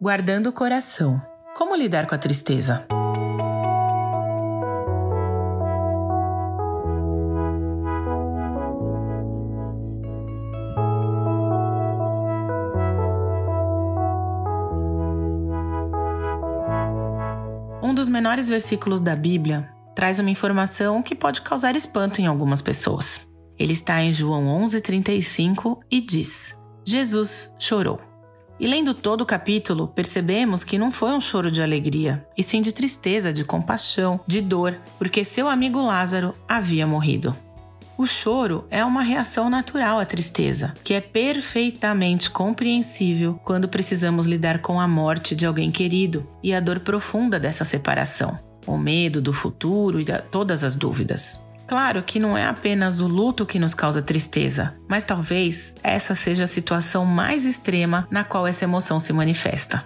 Guardando o coração. Como lidar com a tristeza? Um dos menores versículos da Bíblia traz uma informação que pode causar espanto em algumas pessoas. Ele está em João 11:35 e diz: Jesus chorou. E lendo todo o capítulo, percebemos que não foi um choro de alegria, e sim de tristeza, de compaixão, de dor, porque seu amigo Lázaro havia morrido. O choro é uma reação natural à tristeza, que é perfeitamente compreensível quando precisamos lidar com a morte de alguém querido e a dor profunda dessa separação, o medo do futuro e todas as dúvidas. Claro que não é apenas o luto que nos causa tristeza, mas talvez essa seja a situação mais extrema na qual essa emoção se manifesta.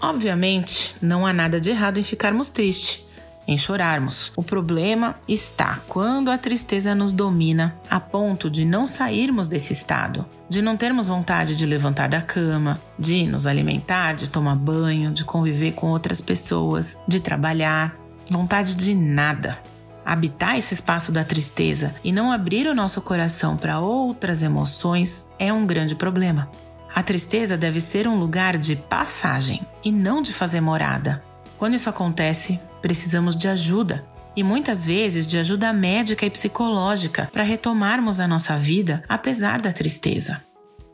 Obviamente, não há nada de errado em ficarmos tristes, em chorarmos. O problema está quando a tristeza nos domina a ponto de não sairmos desse estado, de não termos vontade de levantar da cama, de nos alimentar, de tomar banho, de conviver com outras pessoas, de trabalhar, vontade de nada habitar esse espaço da tristeza e não abrir o nosso coração para outras emoções é um grande problema. A tristeza deve ser um lugar de passagem e não de fazer morada. Quando isso acontece, precisamos de ajuda e muitas vezes de ajuda médica e psicológica para retomarmos a nossa vida apesar da tristeza.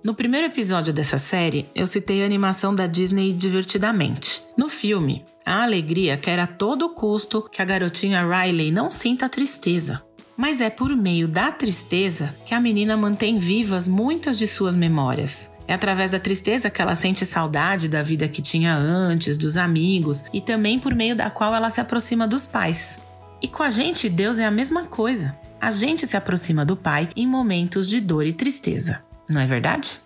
No primeiro episódio dessa série, eu citei a animação da Disney Divertidamente. No filme, a alegria quer a todo custo que a garotinha Riley não sinta tristeza. Mas é por meio da tristeza que a menina mantém vivas muitas de suas memórias. É através da tristeza que ela sente saudade da vida que tinha antes, dos amigos e também por meio da qual ela se aproxima dos pais. E com a gente, Deus é a mesma coisa. A gente se aproxima do Pai em momentos de dor e tristeza não é verdade?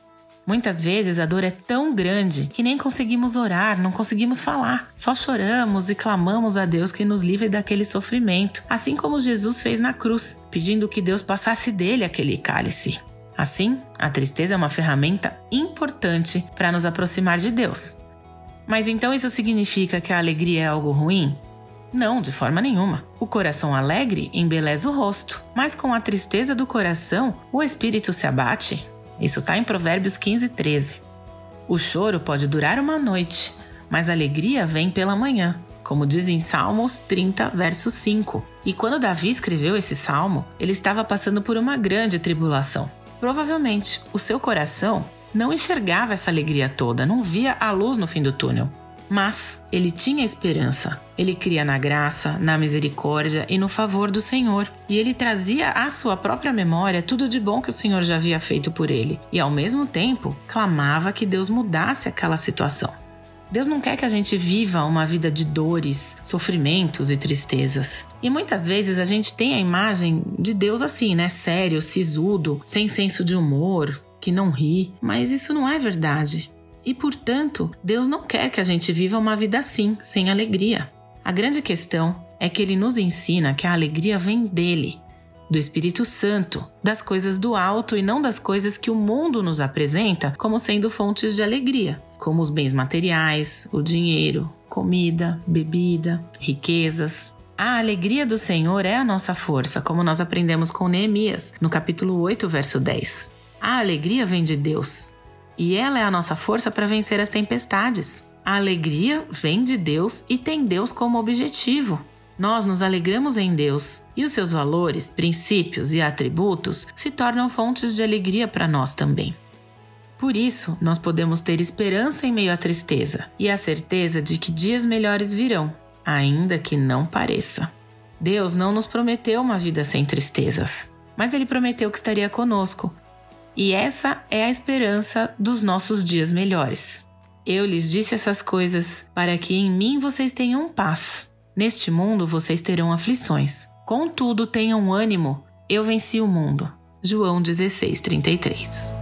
Muitas vezes a dor é tão grande que nem conseguimos orar, não conseguimos falar. Só choramos e clamamos a Deus que nos livre daquele sofrimento, assim como Jesus fez na cruz, pedindo que Deus passasse dele aquele cálice. Assim, a tristeza é uma ferramenta importante para nos aproximar de Deus. Mas então isso significa que a alegria é algo ruim? Não, de forma nenhuma. O coração alegre embeleza o rosto, mas com a tristeza do coração, o espírito se abate. Isso está em Provérbios 15, 13. O choro pode durar uma noite, mas a alegria vem pela manhã, como diz em Salmos 30, verso 5. E quando Davi escreveu esse salmo, ele estava passando por uma grande tribulação. Provavelmente, o seu coração não enxergava essa alegria toda, não via a luz no fim do túnel. Mas ele tinha esperança. Ele cria na graça, na misericórdia e no favor do Senhor. E ele trazia à sua própria memória tudo de bom que o Senhor já havia feito por ele. E ao mesmo tempo, clamava que Deus mudasse aquela situação. Deus não quer que a gente viva uma vida de dores, sofrimentos e tristezas. E muitas vezes a gente tem a imagem de Deus assim, né? Sério, sisudo, sem senso de humor, que não ri. Mas isso não é verdade. E, portanto, Deus não quer que a gente viva uma vida assim, sem alegria. A grande questão é que ele nos ensina que a alegria vem dele, do Espírito Santo, das coisas do alto e não das coisas que o mundo nos apresenta como sendo fontes de alegria, como os bens materiais, o dinheiro, comida, bebida, riquezas. A alegria do Senhor é a nossa força, como nós aprendemos com Neemias, no capítulo 8, verso 10. A alegria vem de Deus, e ela é a nossa força para vencer as tempestades. A alegria vem de Deus e tem Deus como objetivo. Nós nos alegramos em Deus e os seus valores, princípios e atributos se tornam fontes de alegria para nós também. Por isso, nós podemos ter esperança em meio à tristeza e a certeza de que dias melhores virão, ainda que não pareça. Deus não nos prometeu uma vida sem tristezas, mas Ele prometeu que estaria conosco e essa é a esperança dos nossos dias melhores. Eu lhes disse essas coisas para que em mim vocês tenham paz. Neste mundo vocês terão aflições. Contudo, tenham ânimo, eu venci o mundo. João 16, 33.